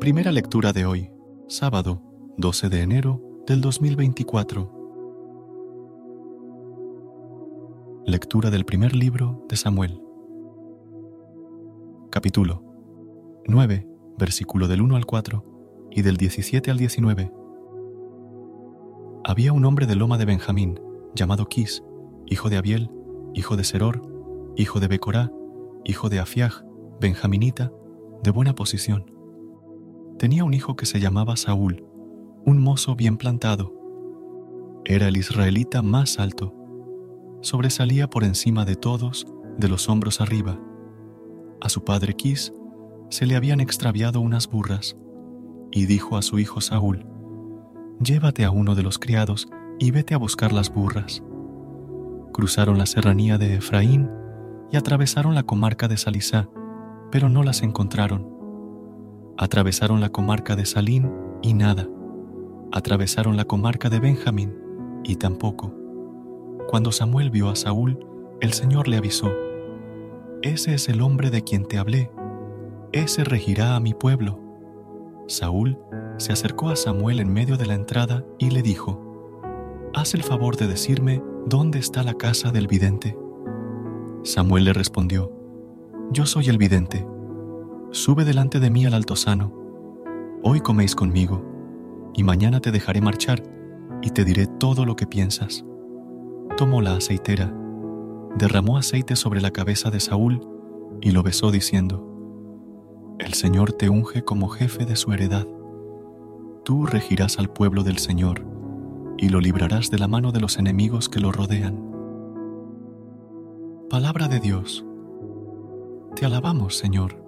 Primera lectura de hoy, sábado 12 de enero del 2024. Lectura del primer libro de Samuel. Capítulo 9, versículo del 1 al 4 y del 17 al 19. Había un hombre de Loma de Benjamín, llamado Quis, hijo de Abiel, hijo de Seror, hijo de Becorá, hijo de Afiaj, benjaminita, de buena posición tenía un hijo que se llamaba Saúl, un mozo bien plantado. Era el israelita más alto. Sobresalía por encima de todos, de los hombros arriba. A su padre Quis se le habían extraviado unas burras, y dijo a su hijo Saúl, Llévate a uno de los criados y vete a buscar las burras. Cruzaron la serranía de Efraín y atravesaron la comarca de Salisá, pero no las encontraron. Atravesaron la comarca de Salín y nada. Atravesaron la comarca de Benjamín y tampoco. Cuando Samuel vio a Saúl, el Señor le avisó, Ese es el hombre de quien te hablé, ese regirá a mi pueblo. Saúl se acercó a Samuel en medio de la entrada y le dijo, Haz el favor de decirme dónde está la casa del vidente. Samuel le respondió, Yo soy el vidente Sube delante de mí al altozano. Hoy coméis conmigo, y mañana te dejaré marchar, y te diré todo lo que piensas. Tomó la aceitera, derramó aceite sobre la cabeza de Saúl, y lo besó diciendo, El Señor te unge como jefe de su heredad. Tú regirás al pueblo del Señor, y lo librarás de la mano de los enemigos que lo rodean. Palabra de Dios. Te alabamos, Señor.